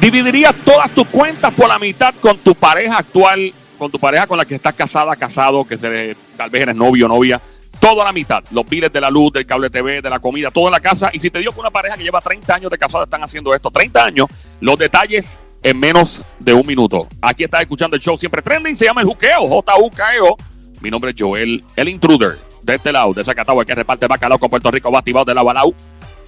¿Dividirías todas tus cuentas por la mitad con tu pareja actual, con tu pareja con la que estás casada, casado, que tal vez eres novio o novia? Todo a la mitad. Los biles de la luz, del cable TV, de la comida, todo en la casa. Y si te digo que una pareja que lleva 30 años de casado están haciendo esto, 30 años, los detalles en menos de un minuto. Aquí estás escuchando el show siempre trending, se llama el Juqueo, J-U-K-E-O. Mi nombre es Joel, el intruder, de este lado, de Zacatau, que reparte bacalao con Puerto Rico, activado de la Balau.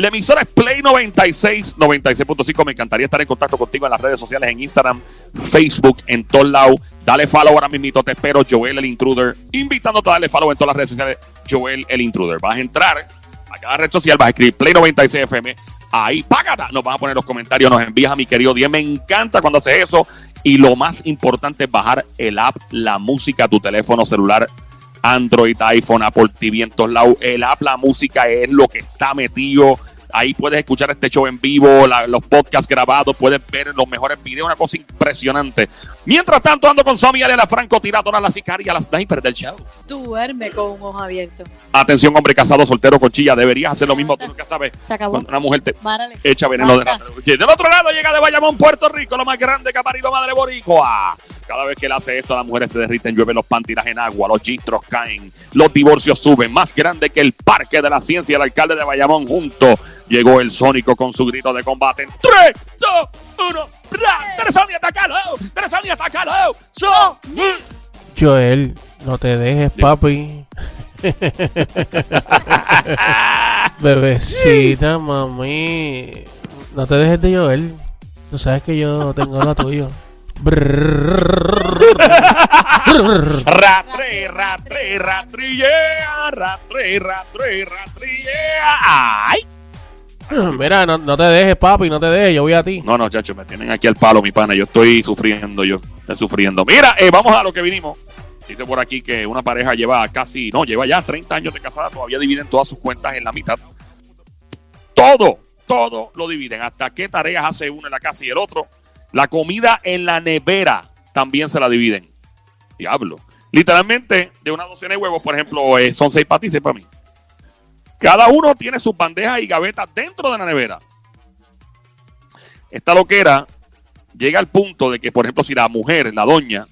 La emisora es Play 96, 96.5. Me encantaría estar en contacto contigo en las redes sociales, en Instagram, Facebook, en todos lados. Dale follow ahora mismo, te espero, Joel el Intruder. Invitándote a darle follow en todas las redes sociales, Joel el Intruder. Vas a entrar a cada red social, vas a escribir Play 96 FM. Ahí, págata, nos van a poner los comentarios, nos envías a mi querido 10. Me encanta cuando haces eso. Y lo más importante es bajar el app, la música tu teléfono celular. Android, iPhone, Apple TV en todos lados. El app, la música es lo que está metido Ahí puedes escuchar este show en vivo, los podcasts grabados, puedes ver los mejores videos, una cosa impresionante. Mientras tanto, ando con Somi, la Franco, tiradora, la sicaria, la sniper del show. Duerme con un ojo abierto. Atención, hombre casado, soltero, con chilla, deberías hacer lo mismo. Tú nunca sabes. Se acabó. Una mujer te echa veneno de la... Del otro lado llega de Bayamón, Puerto Rico, lo más grande que ha parido Madre Boricua. Cada vez que él hace esto, las mujeres se derriten, llueven los pantiras en agua, los gistros caen, los divorcios suben. Más grande que el Parque de la Ciencia, el alcalde de Bayamón junto Llegó el Sónico con su grito de combate. 3, 2, 1. ¡Teresoni, atacalo! ¡Teresoni, atacalo! Joel, no te dejes, papi. Bebecita, mami. No te dejes de Joel. Tú sabes que yo tengo la tuya. Ratre, ratre, ratrillea, ratre, ratre, ratrillea. ¡Ay! Mira, no, te dejes, papi, no te dejes, yo voy a ti. No, no, chacho, me tienen aquí al palo, mi pana. Yo estoy sufriendo, yo estoy sufriendo. Mira, vamos a lo que vinimos. Dice por aquí que una pareja lleva casi, no, lleva ya 30 años de casada, todavía dividen todas sus cuentas en la mitad. Todo, todo lo dividen. Hasta qué tareas hace uno en la casa y el otro. La comida en la nevera también se la dividen. Diablo. Literalmente, de una docena de huevos, por ejemplo, eh, son seis para ti, seis para mí. Cada uno tiene sus bandejas y gavetas dentro de la nevera. Esta loquera llega al punto de que, por ejemplo, si la mujer, la doña,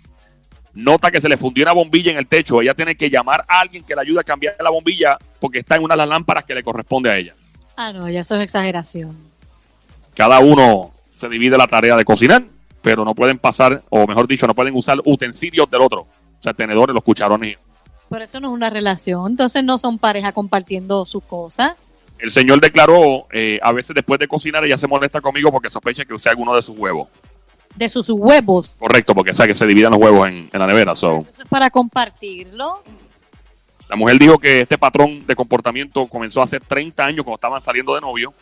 nota que se le fundió una bombilla en el techo, ella tiene que llamar a alguien que le ayude a cambiar la bombilla porque está en una de las lámparas que le corresponde a ella. Ah, no, ya eso es exageración. Cada uno se divide la tarea de cocinar, pero no pueden pasar, o mejor dicho, no pueden usar utensilios del otro. O sea, tenedores, los cucharones. Pero eso no es una relación, entonces no son pareja compartiendo sus cosas. El señor declaró, eh, a veces después de cocinar ella se molesta conmigo porque sospecha que use alguno de sus huevos. De sus huevos. Correcto, porque sabe que se dividen los huevos en, la nevera. So. Eso es para compartirlo. La mujer dijo que este patrón de comportamiento comenzó hace 30 años cuando estaban saliendo de novio,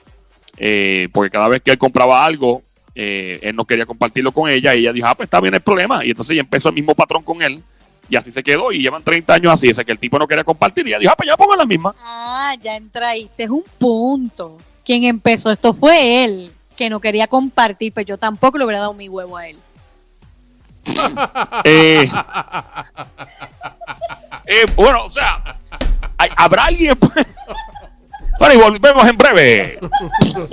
eh, porque cada vez que él compraba algo, eh, él no quería compartirlo con ella y ella dijo, ah, pues está bien el problema. Y entonces ella empezó el mismo patrón con él y así se quedó y llevan 30 años así. Ese que el tipo no quería compartir y ya dijo, ah, pues ya pongan la misma. Ah, ya entraíste, es un punto. Quien empezó esto fue él, que no quería compartir, pero yo tampoco le hubiera dado mi huevo a él. Eh, eh, bueno, o sea, ¿habrá alguien? Bueno, y volvemos en breve.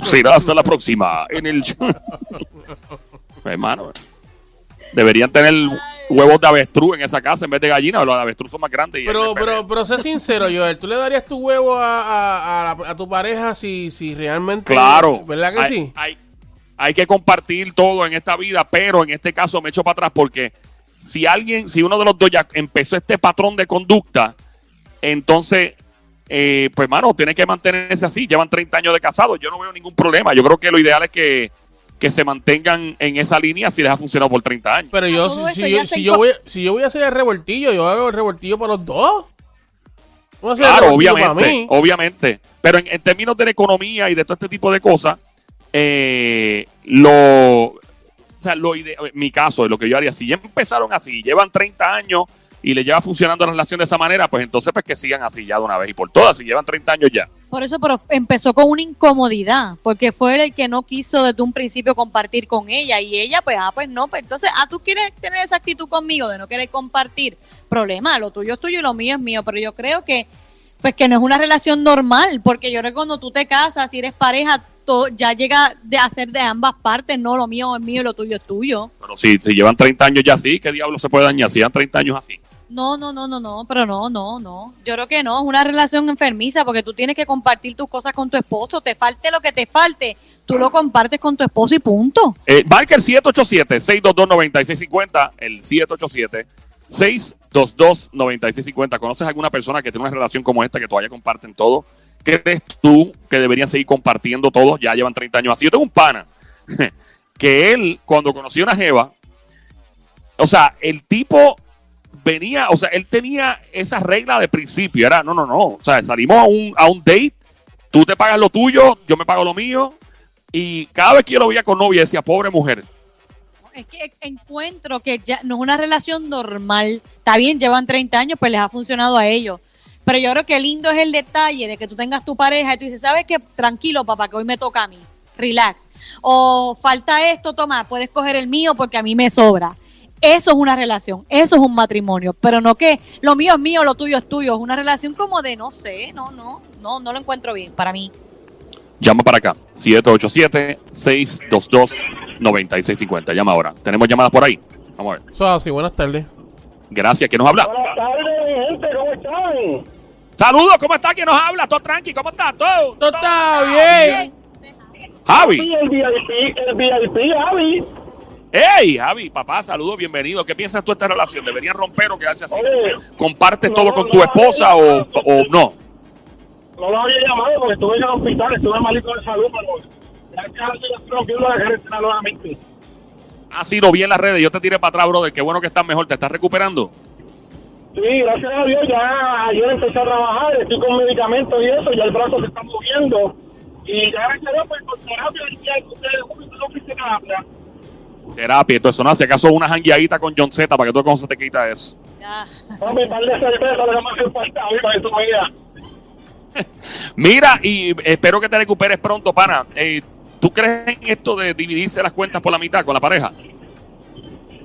Será hasta la próxima en el... Hermano, deberían tener huevos de avestruz en esa casa en vez de gallina, los de avestruz son más grandes. pero, pero, pero sé sincero, Joel, ¿tú le darías tu huevo a, a, tu pareja si, si realmente... Claro. ¿Verdad que sí? Hay, hay que compartir todo en esta vida, pero en este caso me echo para atrás porque si alguien, si uno de los dos ya empezó este patrón de conducta, entonces, eh, pues, hermano, tiene que mantenerse así. Llevan 30 años de casado, yo no veo ningún problema. Yo creo que lo ideal es que que se mantengan en esa línea si les ha funcionado por 30 años. Pero yo, si, yo, voy, si yo voy a hacer el revoltillo, yo hago el revoltillo para los dos. Claro, obviamente, obviamente. Pero en, términos de la economía y de todo este tipo de cosas, eh, lo, o sea, lo mi caso, lo que yo haría, si ya empezaron así, llevan 30 años y le lleva funcionando la relación de esa manera, pues entonces pues que sigan así ya de una vez y por todas, si llevan 30 años ya. Por eso, pero empezó con una incomodidad, porque fue el que no quiso desde un principio compartir con ella y ella pues, ah, pues no, pues entonces, ah, tú quieres tener esa actitud conmigo de no querer compartir, problema, lo tuyo es tuyo y lo mío es mío, pero yo creo que pues que no es una relación normal, porque yo recuerdo cuando tú te casas y eres pareja, todo, ya llega de hacer de ambas partes, no lo mío es mío y lo tuyo es tuyo. Pero si, si llevan 30 años ya así, ¿qué diablo se puede dañar? Si llevan 30 años así. No, no, no, no, no, pero no, no, no. Yo creo que no, es una relación enfermiza porque tú tienes que compartir tus cosas con tu esposo, te falte lo que te falte, tú lo compartes con tu esposo y punto. Eh, marca el 787-622-9650, el 787-622-9650. ¿Conoces alguna persona que tiene una relación como esta que todavía comparten todo? ¿Crees tú que deberían seguir compartiendo todo? Ya llevan 30 años así. Yo tengo un pana que él, cuando conoció a una jeva, o sea, el tipo venía, o sea, él tenía esa regla de principio. Era, no, no, no. O sea, salimos a un, a un date, tú te pagas lo tuyo, yo me pago lo mío. Y cada vez que yo lo veía con novia, decía, pobre mujer. Es que encuentro que ya no es una relación normal. Está bien, llevan 30 años, pues les ha funcionado a ellos. Pero yo creo que lindo es el detalle de que tú tengas tu pareja y tú dices, ¿sabes qué? Tranquilo, papá, que hoy me toca a mí. Relax. O falta esto, toma, puedes coger el mío porque a mí me sobra. Eso es una relación, eso es un matrimonio, pero no que lo mío es mío, lo tuyo es tuyo. Es una relación como de, no sé, no, no, no, no lo encuentro bien para mí. Llama para acá, 787-622-9650. Llama ahora. ¿Tenemos llamadas por ahí? Vamos a ver. Eso así, buenas tardes. Gracias. ¿Quién nos habla? Buenas tardes, mi gente, ¿cómo están? Saludos, ¿cómo está? ¿Quién nos habla? ¿Todo tranqui? ¿Cómo está? ¿Todo? Todo está bien. Javi. Sí, el VIP, el VIP, Javi. ¡Hey, Javi! Papá, saludos, bienvenido. ¿Qué piensas tú de esta relación? ¿Deberían romper o quedarse así? ¿Compartes no, todo con no, tu esposa no, o, no. o no? No lo había llamado porque estuve en el hospital, estuve malito de salud, pero ya la carretera nuevamente. Ah, sí, lo vi en las redes. Yo te tiré para atrás, brother. Qué bueno que estás mejor. ¿Te estás recuperando? Sí, gracias a Dios, ya ayer empecé a trabajar, estoy con medicamentos y eso, ya el brazo se está moviendo. Y ya gracias a Dios, pues con terapia, ya ustedes terapia. Terapia, entonces no, si acaso una jangueadita con John Z para que tú cómo se te quita eso. Ya. Hombre, par de cerveza, lo que más falta, mí, para que tú. Mira, y espero que te recuperes pronto, pana. Eh, ¿Tú crees en esto de dividirse las cuentas por la mitad con la pareja?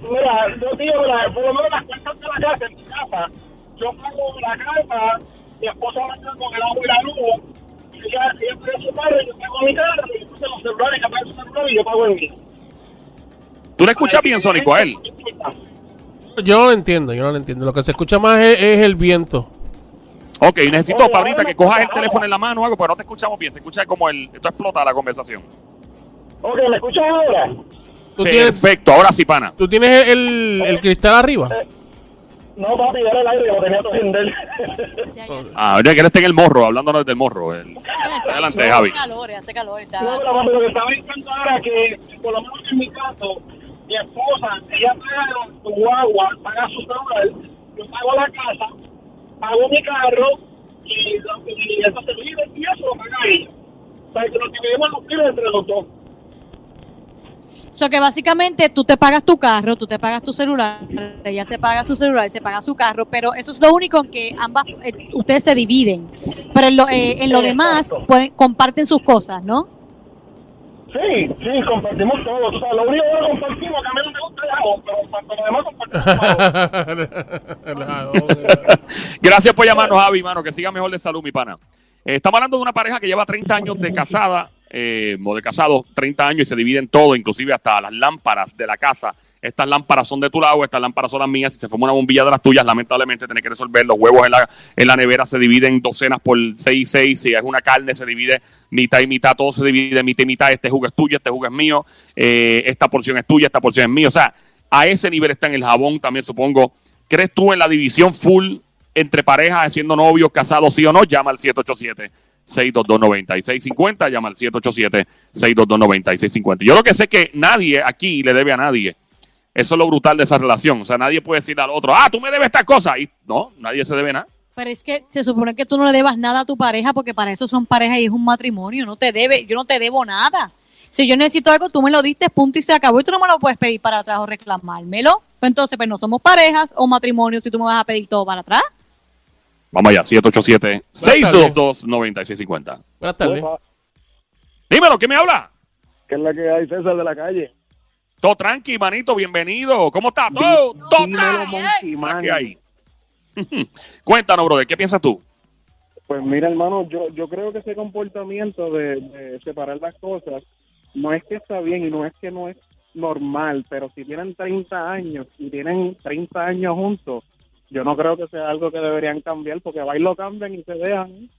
Mira, yo digo, mira, por lo menos las cuentas de la casa, en mi casa, yo pago la casa, mi esposa me está con el agua y la luz, y ella, ella paga su padre, yo pago mi casa, y entonces los celulares, ella paga su celular y yo pago el mío. ¿Tú le escuchas bien, Sónico, a él? Yo no lo entiendo, yo no lo entiendo. Lo que se escucha más es, es el viento. Ok, necesito, Oye, Pablita, ahora que cojas el teléfono en la mano o algo, pero no te escuchamos bien. Se escucha como el... Esto explota la conversación. Ok, ¿me escuchas ahora? ¿Tú tienes, Perfecto, ahora sí, pana. ¿tú tienes el, el cristal arriba? No, papi, era el aire, lo tenía todo en él. Ah, ya que él está en el morro, hablándonos del morro. el- Adelante, Hace Javi. calor, hace calor. está- No, pero papi, lo que estaba diciendo ahora es que, por lo menos en mi caso, mi esposa, ella paga su agua, paga su celular, yo pago la casa, pago mi carro, y, y entonces vive y eso lo paga ella. O sea, que lo dividimos los kilos entre los dos. O sea que básicamente tú te pagas tu carro, tú te pagas tu celular, ella se paga su celular, se paga su carro, pero eso es lo único en que ambas, eh, ustedes se dividen. Pero en lo, eh, en lo demás pueden, comparten sus cosas, ¿no? Sí, sí, compartimos todo. O sea, lo único que no compartimos, que a mí no me gusta el agua, pero demás compartimos. Gracias por llamarnos, Javi, mano. Que siga mejor de salud, mi pana. Eh, estamos hablando de una pareja que lleva 30 años de casada, eh, o de casado, 30 años y se dividen todo, inclusive hasta las lámparas de la casa. Estas lámparas son de tu lado, estas lámparas son las mías. Si se forma una bombilla de las tuyas, lamentablemente tenés que resolver. Los huevos en la, en la nevera se dividen docenas por 6 y 6. Si es una carne, se divide mitad y mitad. Todo se divide mitad y mitad. Este jugo es tuyo, este jugo es mío. eh, esta porción es tuya, esta porción es mía. O sea, a ese nivel está en el jabón también, supongo. ¿Crees tú en la división full entre parejas, siendo novios, casados, sí o no? Llama al 787-622-9650. Llama al 787-622-9650. Yo lo que sé es que nadie aquí le debe a nadie. Eso es lo brutal de esa relación. O sea, nadie puede decir al otro, ah, tú me debes esta cosa. Y no, nadie se debe nada. Pero es que se supone que tú no le debas nada a tu pareja porque para eso son parejas y es un matrimonio. No te debe, yo no te debo nada. Si yo necesito algo, tú me lo diste, punto y se acabó. Y tú no me lo puedes pedir para atrás o reclamármelo. Pues entonces, pues no somos parejas o matrimonio si tú me vas a pedir todo para atrás. Vamos allá, 787-622-9650. Buenas tardes. Dímelo, ¿qué me habla? ¿Qué es la que hay, César, de la calle? Todo tranqui, manito, bienvenido. ¿Cómo está? Todo, todo tranqui. Cuéntanos, brother, ¿qué piensas tú? Pues mira, hermano, yo, yo creo que ese comportamiento de, de separar las cosas no es que está bien y no es que no es normal, pero si tienen 30 años y tienen 30 años juntos, yo no creo que sea algo que deberían cambiar porque va y lo cambian y se dejan.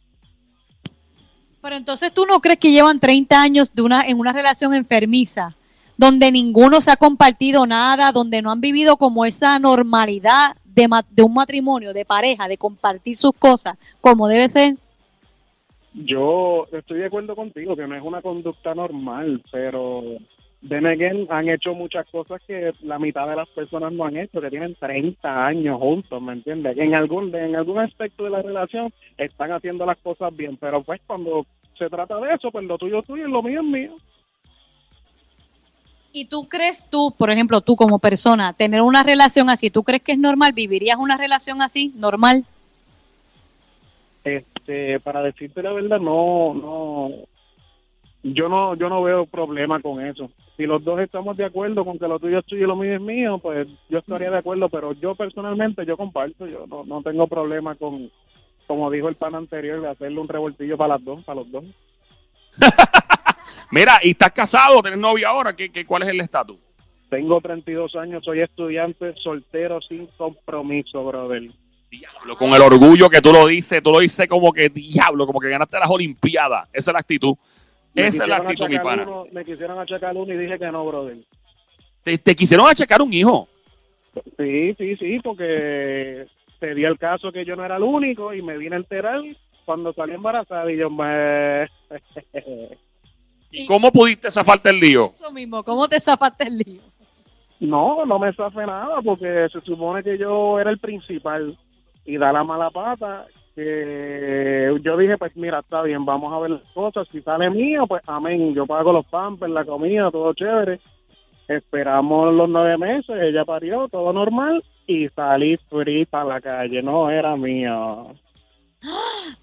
Pero entonces tú no crees que llevan 30 años de una, en una relación enfermiza, donde ninguno se ha compartido nada, donde no han vivido como esa normalidad de, de un matrimonio, de pareja, de compartir sus cosas, como debe ser. Yo estoy de acuerdo contigo que no es una conducta normal, pero then again, han hecho muchas cosas que la mitad de las personas no han hecho, que tienen 30 años juntos, ¿me entiendes? En algún, en algún aspecto de la relación están haciendo las cosas bien, pero pues cuando se trata de eso, pues lo tuyo es tuyo y lo mío es mío. ¿Y tú crees tú, por ejemplo, tú como persona, tener una relación así, tú crees que es normal? ¿Vivirías una relación así, normal? Este, para decirte la verdad, no, no, yo no, yo no veo problema con eso. Si los dos estamos de acuerdo con que lo tuyo es tuyo y lo mío es mío, pues yo estaría de acuerdo, pero yo personalmente, yo comparto, yo no, no tengo problema con, como dijo el pan anterior, de hacerle un revoltillo para las dos, para los dos. Mira, ¿y estás casado? ¿Tienes novia ahora? ¿Qué, qué, ¿Cuál es el estatus? Tengo 32 años, soy estudiante soltero sin compromiso, brother. Diablo, con el orgullo que tú lo dices, tú lo dices como que diablo, como que ganaste las Olimpiadas. Esa es la actitud. Me Esa es la actitud, mi pana. uno- me quisieron achacar uno y dije que no, brother. Te, te quisieron achacar un hijo. Sí, sí, sí, porque se dio el caso que yo no era el único y me vine a enterar cuando salí embarazada y yo me... ¿Y cómo pudiste zafarte el lío? Eso mismo, ¿cómo te zafaste el lío? no, no me zafé nada porque se supone que yo era el principal y da la mala pata que yo dije, pues mira, está bien, vamos a ver las cosas, si sale mío, pues amén, yo pago los pampers, la comida, todo chévere. Esperamos los nueve meses, ella parió, todo normal y salí frita a la calle, no era mío.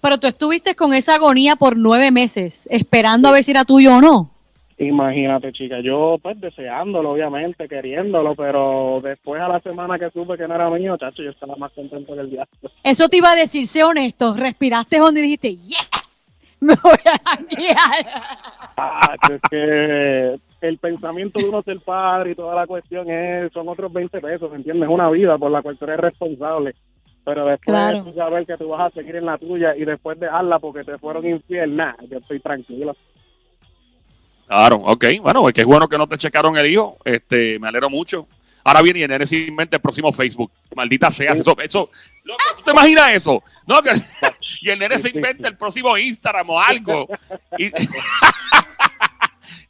Pero tú estuviste con esa agonía por nueve meses, esperando a ver si era tuyo o no. Imagínate, chica, yo pues deseándolo, obviamente, queriéndolo, pero después a la semana que supe que no era mío, chacho, yo estaba más contento que el diablo. Eso te iba a decir, sé honesto, respiraste hondo y dijiste, yes, me voy a. Ah, es que el pensamiento de uno ser padre y toda la cuestión es, son otros 20 pesos, ¿me entiendes? Una vida por la cual tú eres responsable. Pero después Claro. tú saber que tú vas a seguir en la tuya y después dejarla porque te fueron infiel, nada, yo estoy tranquilo. Claro, ok. Bueno, pues qué bueno que no te checaron el hijo. Este, me alegro mucho. Ahora viene y en sin mente el próximo Facebook. Maldita sea, eso, eso. Loco, ¿tú te imaginas eso? No, que, y el nene se inventa el próximo Instagram o algo. Y,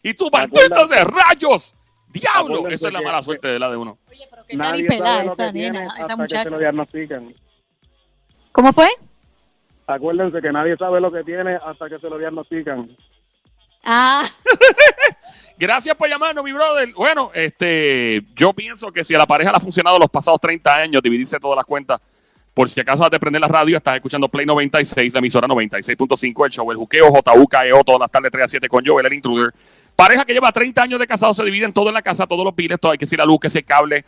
y tú, tú entonces, rayos. Diablo. Esa es la que- mala suerte de la de uno. Oye, pero qué Nadie sabe esa que nena, esa que se lo muchacha. diagnostican. ¿Cómo fue? Acuérdense que nadie sabe lo que tiene hasta que se lo diagnostican. Ah, Gracias por llamarnos, mi brother. Bueno, este, yo pienso que si a la pareja le ha funcionado los pasados 30 años, dividirse todas las cuentas, por si acaso de prender la radio, estás escuchando Play 96, la emisora 96.5, el show, el juqueo, JUKEO, todas las tardes 3 a 7 con Joel, el intruder. Pareja que lleva 30 años de casado, se dividen todo en la casa, todos los piles, todo, hay que decir la luz, que se cable,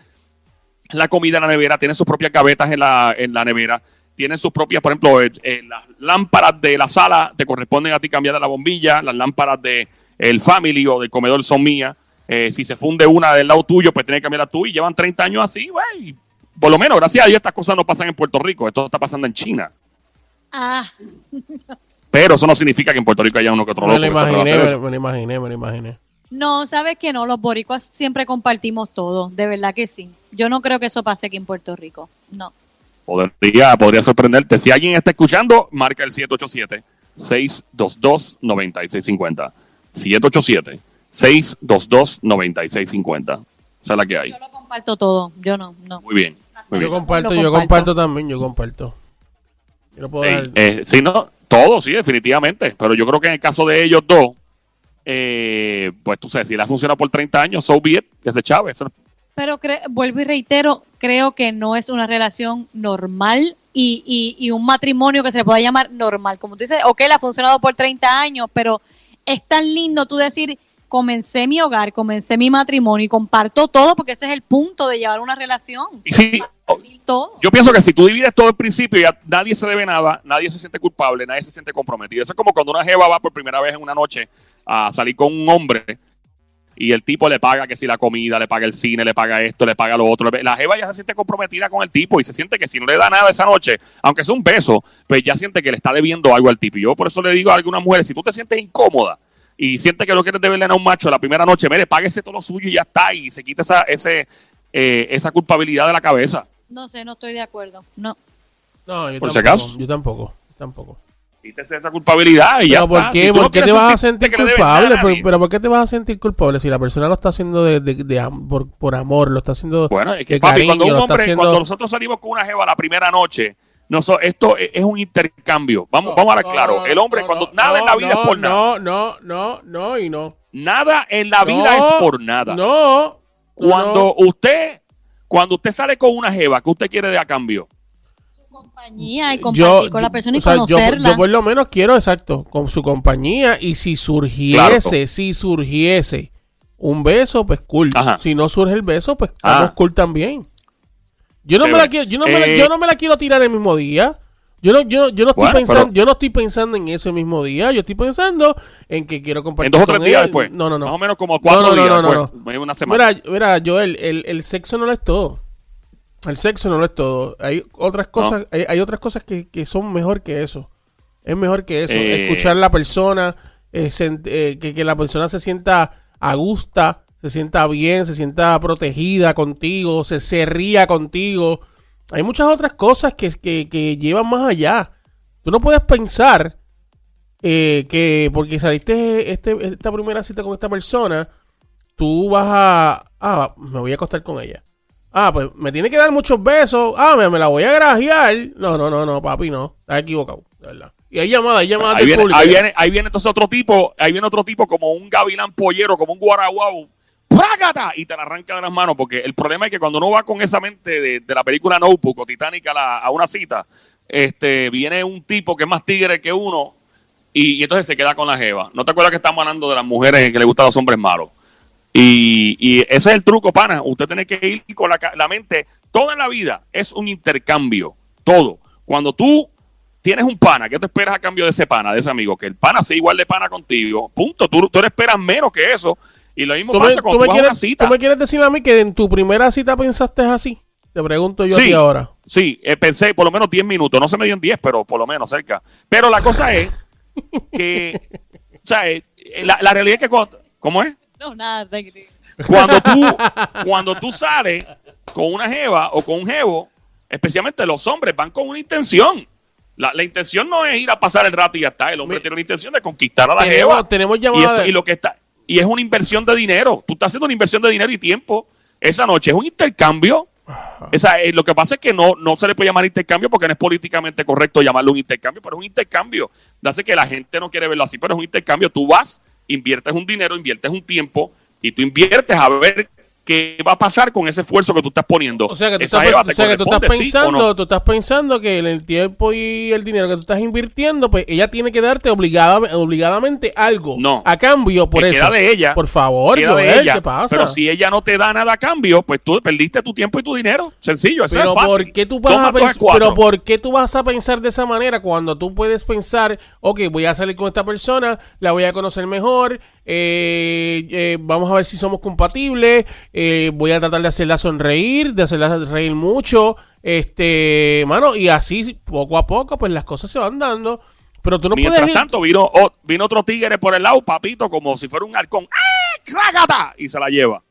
la comida en la nevera, tienen sus propias gavetas en la, en la nevera, tienen sus propias, por ejemplo, eh, eh, las lámparas de la sala te corresponden a ti cambiar la bombilla, las lámparas de el family o del comedor son mías. Eh, si se funde una del lado tuyo, pues tienes que cambiarla tú y llevan 30 años así, güey. Por lo menos, gracias a Dios, estas cosas no pasan en Puerto Rico, esto está pasando en China. ah, Pero eso no significa que en Puerto Rico haya uno que otro Me loco lo imaginé, me, me lo imaginé, me lo imaginé. no, sabes que no, los boricuas siempre compartimos todo, de verdad que sí. Yo no creo que eso pase aquí en Puerto Rico, no. Podría, podría sorprenderte. Si alguien está escuchando, marca el 787-622-9650. 787-622-9650. Esa es la que hay. Yo lo comparto todo, yo no, no. Muy bien. Muy Yo comparto, yo comparto. también, yo comparto. Yo no puedo Sí, dejar- eh, sí, no, todo, sí, definitivamente. Pero yo creo que en el caso de ellos dos, eh, pues tú sabes, si le ha funcionado por 30 años, so be it, que se chave. Eso no- Pero vuelvo y reitero, creo que no es una relación normal y, y, y un matrimonio que se pueda llamar normal. Como tú dices, ok, le ha funcionado por 30 años, pero es tan lindo tú decir, comencé mi hogar, comencé mi matrimonio y comparto todo porque ese es el punto de llevar una relación. Y si, Todo. Yo pienso que si tú divides todo el principio, ya nadie se debe nada, nadie se siente culpable, nadie se siente comprometido. Eso es como cuando una jeva va por primera vez en una noche a salir con un hombre y el tipo le paga que si la comida, le paga el cine, le paga esto, le paga lo otro. La jeva ya se siente comprometida con el tipo y se siente que si no le da nada esa noche, aunque sea un beso, pues ya siente que le está debiendo algo al tipo. Y yo por eso le digo a algunas mujeres, si tú te sientes incómoda y sientes que no quieres deberle a un macho la primera noche, mire, páguese todo lo suyo y ya está, y se quita esa, ese, eh, esa culpabilidad de la cabeza. No sé, no estoy de acuerdo. No. No, yo Por si tampoco, acaso. Yo tampoco, tampoco. Quítese esa culpabilidad y ya ¿por está. qué, Si ¿Por no qué te vas a sentir que culpable? a Pero, ¿por qué te vas a sentir culpable si la persona lo está haciendo de, de- por, por amor, lo está haciendo Bueno, es que de papi, cariño, cuando un hombre, haciendo... cuando nosotros salimos con una jeva la primera noche, noso- esto es, es un intercambio. Vamos, vamos a hablar No, claro. no, el hombre, no, cuando no, nada en la vida no, es por nada. No, no, no, no y no. Nada en la vida No, es por nada. No. Cuando no. usted, cuando usted sale con una jeva, ¿qué usted quiere de a cambio? Compañía y compartir con la persona y o sea, yo- conocerla. Yo, por lo menos quiero, exacto, con su compañía. Y si surgiese, Claro. si surgiese un beso, pues cool. Ajá. Si no surge el beso, pues estamos Ah. cool también. Yo no, me la quiero, yo, no me la, Eh, yo no me la quiero tirar el mismo día. Yo no, yo, yo no estoy Bueno, pensando, pero- yo no estoy pensando en ese mismo día. Yo estoy pensando en que quiero compartir En dos o tres días él. después. No, no, no. Más o menos como cuatro No, no, no, días no, no, después. Una semana. Mira, mira, Joel, el, el sexo no lo es todo. El sexo no lo es todo. Hay otras cosas, hay, hay otras cosas que, que son mejor que eso. Es mejor que eso. Eh. Escuchar a la persona, eh, eh, que, que la persona se sienta a gusta, se sienta bien, se sienta protegida contigo, se, se ría contigo. Hay muchas otras cosas que, que, que llevan más allá. Tú no puedes pensar eh, que porque saliste este, esta primera cita con esta persona, tú vas a. Ah, me voy a acostar con ella. Ah, pues me tiene que dar muchos besos. Ah, me, me la voy a grajear. No, no, no, no, papi, no. Estás equivocado, de verdad. Y hay llamadas, hay llamadas Ahí del viene, público. ahí, viene, ahí viene entonces otro tipo, ahí viene otro tipo como un gavilán pollero, como un guaraguau. ¡Prágata! Y te la arranca de las manos, porque el problema es que cuando uno va con esa mente de, de la película Notebook o Titanic a, la- a una cita, este, viene un tipo que es más tigre que uno y, y entonces se queda con la jeva. ¿No te acuerdas que estamos hablando de las mujeres que le gustan los hombres malos? Y, y ese es el truco, pana. Usted tiene que ir con la, la mente. Toda la vida es un intercambio. Todo. Cuando tú tienes un pana, ¿qué te esperas a cambio de ese pana, de ese amigo? Que el pana sea igual de pana contigo. Punto. Tú, tú le esperas menos que eso. Y lo mismo ¿Tú me, pasa tú cuando me tú a una cita. tú me quieres decir a mí que en tu primera cita pensaste así? Te pregunto yo a Sí. ti ahora. Sí, eh, pensé por lo menos 10 minutos. No se me dio en 10, pero por lo menos cerca. Pero la cosa es que, o sea, eh, la, la realidad es que cuando, ¿cómo es? No, nada, tranquilo. Cuando tú, cuando tú sales con una jeva o con un jevo, especialmente los hombres van con una intención. La, la intención no es ir a pasar el rato y ya está. El hombre tiene una intención de conquistar a la Tenemos, jeva. tenemos Y, llamadas. esto- de- y lo que está y es una inversión de dinero. Tú estás haciendo una inversión de dinero y tiempo esa noche. Es un intercambio. Esa, eh, lo que pasa es que no, no se le puede llamar intercambio porque no es políticamente correcto llamarlo un intercambio, pero es un intercambio. Hace que la gente no quiere verlo así, pero es un intercambio. Tú vas, inviertes un dinero, inviertes un tiempo y tú inviertes a ver qué va a pasar con ese esfuerzo que tú estás poniendo. O sea que tú estás, o sea que tú estás corresponde, ¿sí o pensando, no? tú estás pensando que el, tiempo y el dinero que tú estás invirtiendo, pues ella tiene que darte obligada, obligadamente algo. No. A cambio por Que eso. queda de ella. Por favor, Queda de Joel, ella, ¿qué pasa? Pero si ella no te da nada a cambio, pues tú perdiste tu tiempo y tu dinero. Sencillo, eso Pero es fácil. ¿por qué tú vas Toma a pero por qué tú vas a pensar de esa manera cuando tú puedes pensar, ok, voy a salir con esta persona, la voy a conocer mejor, eh, eh, vamos a ver si somos compatibles, eh, voy a tratar de hacerla sonreír, de hacerla reír mucho, este, mano, y así poco a poco, pues las cosas se van dando. Pero tú no Mientras puedes tanto, vino, o- vino otro tigre por el lado, papito, como si fuera un halcón. ¡Ah! ¡Crágata! Y se la lleva.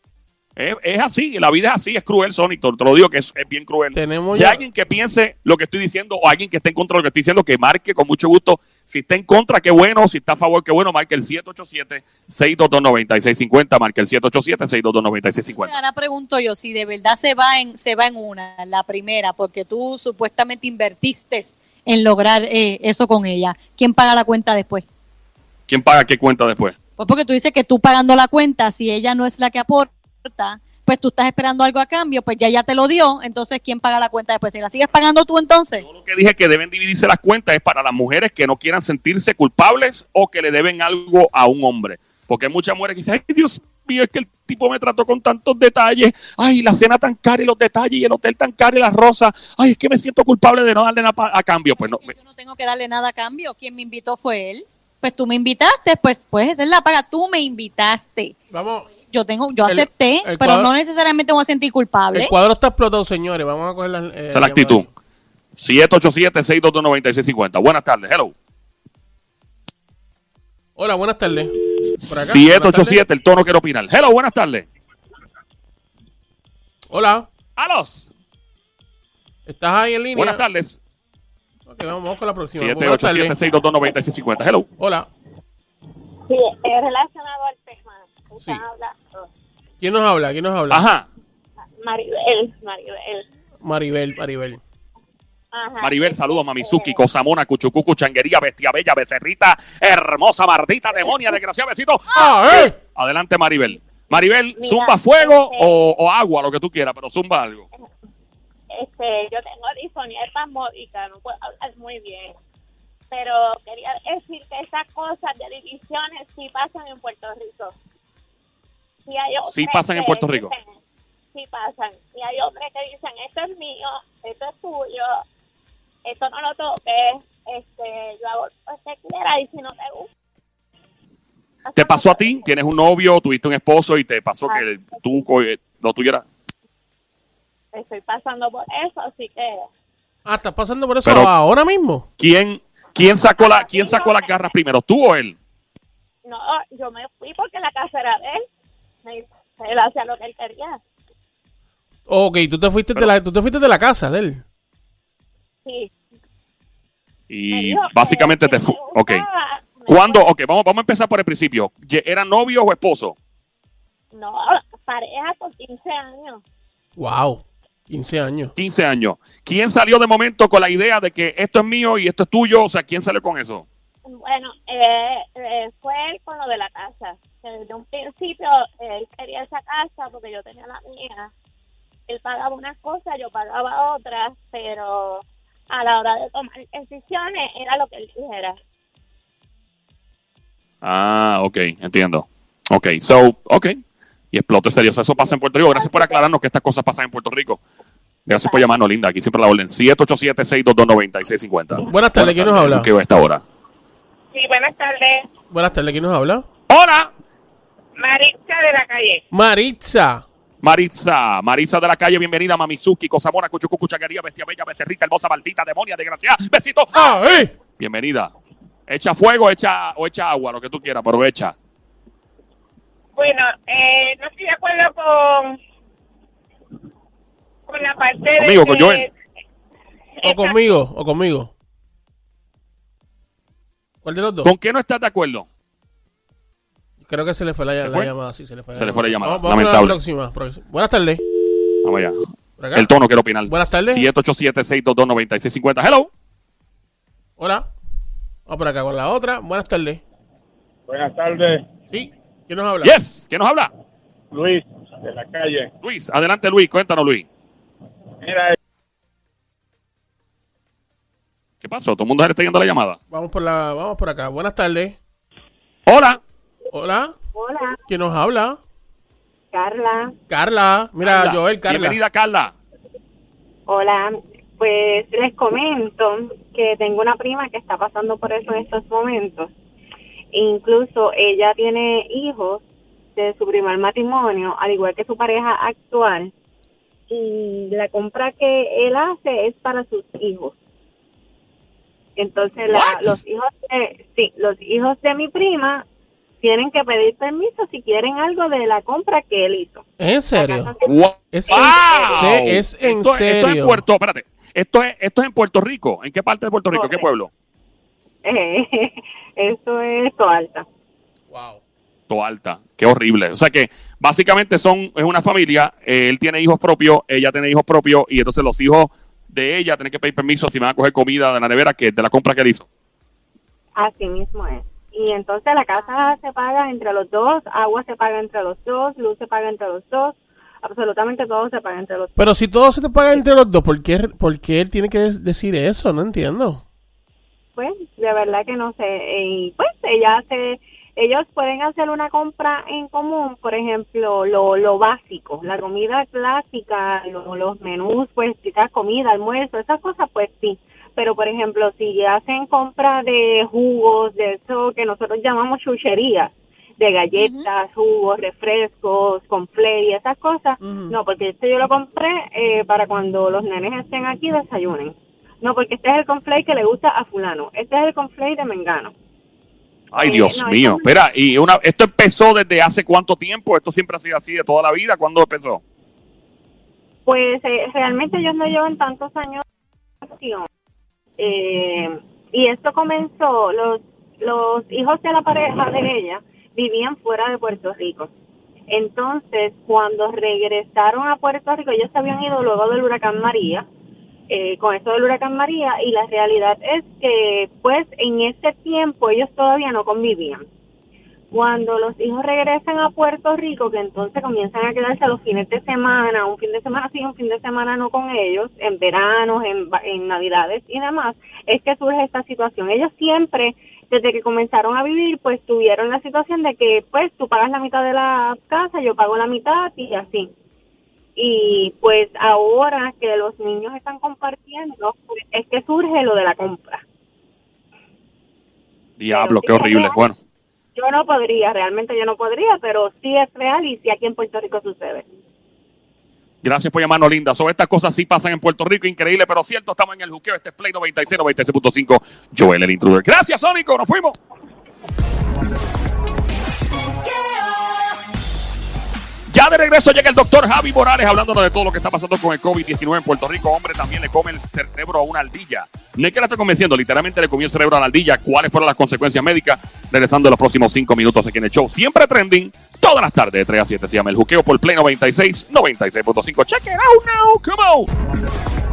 Es, es así, la vida es así, es cruel, Sonic. Te, lo digo que es, es bien cruel. Tenemos si ya- hay alguien que piense lo que estoy diciendo o alguien que esté en contra de lo que estoy diciendo, que marque con mucho gusto. Si está en contra, qué bueno. Si está a favor, qué bueno. Marque el 787-622-9650. Marque el 787-622-9650. Entonces, ahora pregunto yo, si de verdad se va en, se va en una, la primera, porque tú supuestamente invertiste en lograr eh, eso con ella, ¿quién paga la cuenta después? ¿Quién paga qué cuenta después? Pues porque tú dices que tú pagando la cuenta, si ella no es la que aporta, pues tú estás esperando algo a cambio, pues ya ya te lo dio, entonces ¿quién paga la cuenta después? ¿Si la sigues pagando tú entonces? Yo lo que dije que deben dividirse las cuentas es para las mujeres que no quieran sentirse culpables o que le deben algo a un hombre. Porque hay muchas mujeres que dicen, ay Dios mío, es que el tipo me trató con tantos detalles. Ay, la cena tan cara y los detalles y el hotel tan caro y las rosas. Ay, es que me siento culpable de no darle nada a cambio. Pues no, yo no tengo que darle nada a cambio. Quien me invitó fue él. Pues tú me invitaste, pues, pues esa es la paga. Tú me invitaste. Vamos. Yo tengo, yo El- acepté, el pero cuadro- no necesariamente me voy a sentir culpable. El cuadro está explotado, señores. Vamos a coger la. eh, esa es la actitud. 787-622-9650. Buenas tardes. Hello. Hola, buenas tardes. Por acá, 787, el tono quiero opinar. Hello, buenas tardes. Hola. Alos. ¿Estás ahí en línea? Buenas tardes. Ok, vamos, vamos con la próxima. Buenas tardes. 787-622-9650. Hello. Hola. Sí, es relacionado al tema. Sí. Está hablando. ¿Quién nos habla? ¿Quién nos habla? Ajá. Maribel, Maribel. Maribel, Maribel. Ajá. Maribel, saludos, Mamizuki, Cosamona, Cuchucucu, Changuería, Bestia Bella, Becerrita, hermosa, mardita, demonia, desgraciada, besito. ¡Ah, eh! Adelante, Maribel. Maribel, Mira, zumba fuego este- o, o agua, lo que tú quieras, pero zumba algo. Este, yo tengo disfonía espasmódica, no puedo hablar muy bien. Pero quería decir que esas cosas de divisiones sí pasan en Puerto Rico. Sí, hay Sí pasan en Puerto Rico. dicen- sí pasan. Y hay hombres que dicen, esto es mío, esto es tuyo, esto no lo toques, este, yo hago lo que quiera y si no te gusta. ¿Te pasó a ti? ¿Tienes un novio, tuviste un esposo y te pasó que tú co- eh, lo tuyo era? Estoy pasando por eso, así que... Ah, ¿estás pasando por eso Pero- ahora mismo? ¿Quién, quién, sacó la, ¿Quién sacó las garras primero, tú o él? No, yo me fui porque la casa era de él. Me- Él hacía lo que él quería. Ok, tú te fuiste, de, la, tú te fuiste de la casa de él. Sí. Y básicamente te fue. me Ok. ¿Cuándo? Ok, vamos, vamos a empezar por el principio. ¿Eran novios o esposos? No, pareja por 15 años. Wow, 15 años. 15 años. ¿Quién salió de momento con la idea de que esto es mío y esto es tuyo? O sea, ¿quién salió con eso? Bueno, eh, eh, fue él con lo de la casa. Desde un principio él quería esa casa porque yo tenía la mía. Él pagaba unas cosas, yo pagaba otras, pero a la hora de tomar decisiones era lo que él dijera. Ah, ok, entiendo. Ok, so, ok. Y explote serio. O sea, eso pasa en Puerto Rico. Gracias por aclararnos que estas cosas pasan en Puerto Rico. Gracias por llamarnos, Linda. Aquí siempre la orden. 787-622-9650. Buenas tardes, ¿quién nos habla? ¿Qué va a esta hora? Sí, buenas tardes. Buenas tardes, ¿quién nos habla? ¡Hola! Maritza de la calle. Maritza. Maritza, Maritza de la calle, bienvenida, Mamizuki, Cosamona, Cuchucucu, Chaguería, Bestia Bella, Becerrita, Hermosa, Maldita, Demonia, Desgraciada, besito. ¡Ah, eh! Bienvenida. Echa fuego, echa o echa agua, lo que tú quieras, pero echa. Bueno, eh, no estoy de acuerdo con con la parte de Conmigo, con Joel. O conmigo, o conmigo. ¿Cuál de los dos? ¿Con qué no estás de acuerdo? Creo que se le fue la, ¿Se la fue? llamada. Sí, se le fue Se le fue la llamada, Vamos, vamos con la lamentable. próxima, próxima. Buenas tardes. Vamos allá. El tono quiero opinar. Buenas tardes. 787-622-9650. Hello. Hola. Vamos por acá con la otra. Buenas tardes. Buenas tardes, Sí. ¿Quién nos habla? Yes. ¿Quién nos habla? Luis, de la calle. Luis. Adelante, Luis. Cuéntanos, Luis. Mira, ¿Qué pasó? ¿Todo el mundo se le está yendo la llamada? Vamos por la, vamos por acá. Buenas tardes. Hola. Hola. Hola, ¿Quién nos habla? Carla. Carla. Mira, Carla. Joel, Carla. Bienvenida, Carla. Hola, pues les comento que tengo una prima que está pasando por eso en estos momentos. Incluso ella tiene hijos de su primer matrimonio, al igual que su pareja actual. Y la compra que él hace es para sus hijos. Entonces, la- los hijos de, sí, los hijos de mi prima tienen que pedir permiso si quieren algo de la compra que él hizo. ¿Es en serio? Wow. Es, ¡Wow! en, se- es en esto, Esto es serio. en Puerto, espérate. Esto es, esto es en Puerto Rico. ¿En qué parte de Puerto Rico? ¿Qué Correcto. Eso es alta. Wow. Alta. Qué horrible. O sea que básicamente son, es una familia, eh, él tiene hijos propios, ella tiene hijos propios y entonces los hijos de ella tienen que pedir permiso si van a coger comida de la nevera que de la compra que él hizo. Así mismo es. Y entonces la casa se paga entre los dos, agua se paga entre los dos, luz se paga entre los dos, absolutamente todo se paga entre los dos. Pero si todo se te paga entre los dos, ¿por qué, por qué él tiene que decir eso? No entiendo. Pues de verdad que no sé. Y pues ella hace ellos pueden hacer una compra en común, por ejemplo, lo, lo básico, la comida clásica, lo- los menús, pues quizás comida, almuerzo, esas cosas, pues sí. Pero, por ejemplo, si hacen compra de jugos, de eso que nosotros llamamos chucherías, de galletas, jugos, refrescos, conflay y esas cosas, no, porque este yo lo compré eh, para cuando los nenes estén aquí desayunen. No, porque este es el conflay que le gusta a fulano. Este es el conflay de Mengano. Ay, Eh, Dios no, mío. Espera, ¿y una, esto empezó desde hace cuánto tiempo? ¿Esto siempre ha sido así de toda la vida? ¿Cuándo empezó? Pues eh, realmente ellos no llevan tantos años de acción. Eh, y esto comenzó, los, los hijos de la pareja de ella vivían fuera de Puerto Rico. Entonces, cuando regresaron a Puerto Rico, ellos se habían ido luego del huracán María, eh, con eso del huracán María, y la realidad es que, pues, en ese tiempo ellos todavía no convivían. Cuando los hijos regresan a Puerto Rico, que entonces comienzan a quedarse los fines de semana, un fin de semana sí, un fin de semana no con ellos, en veranos, en, en navidades y demás, es que surge esta situación. Ellos siempre, desde que comenzaron a vivir, pues tuvieron la situación de que, pues, tú pagas la mitad de la casa, yo pago la mitad y así. Y pues ahora que los niños están compartiendo, pues, es que surge lo de la compra. Diablo, qué horrible. real. Bueno, Yo no podría, realmente yo no podría, pero sí es real y sí aquí en Puerto Rico sucede. gracias por llamarnos, Linda. Sobre estas cosas sí pasan en Puerto Rico, increíble, pero cierto. Estamos en el juqueo. Este es Play 96, 96.5. Joel, el intruder. Gracias, Sónico. Nos fuimos. Ya de regreso llega el doctor Javi Morales hablándonos de todo lo que está pasando con el COVID-19 en Puerto Rico. Hombre, también le come el cerebro a una ardilla. No es que la está convenciendo, literalmente le comió el cerebro a la ardilla. ¿Cuáles fueron las consecuencias médicas? Regresando en los próximos cinco minutos aquí en el show. Siempre trending, todas las tardes de 3 a 7. Se llama El Juqueo por Play 96, 96.5. Check it out now, come on.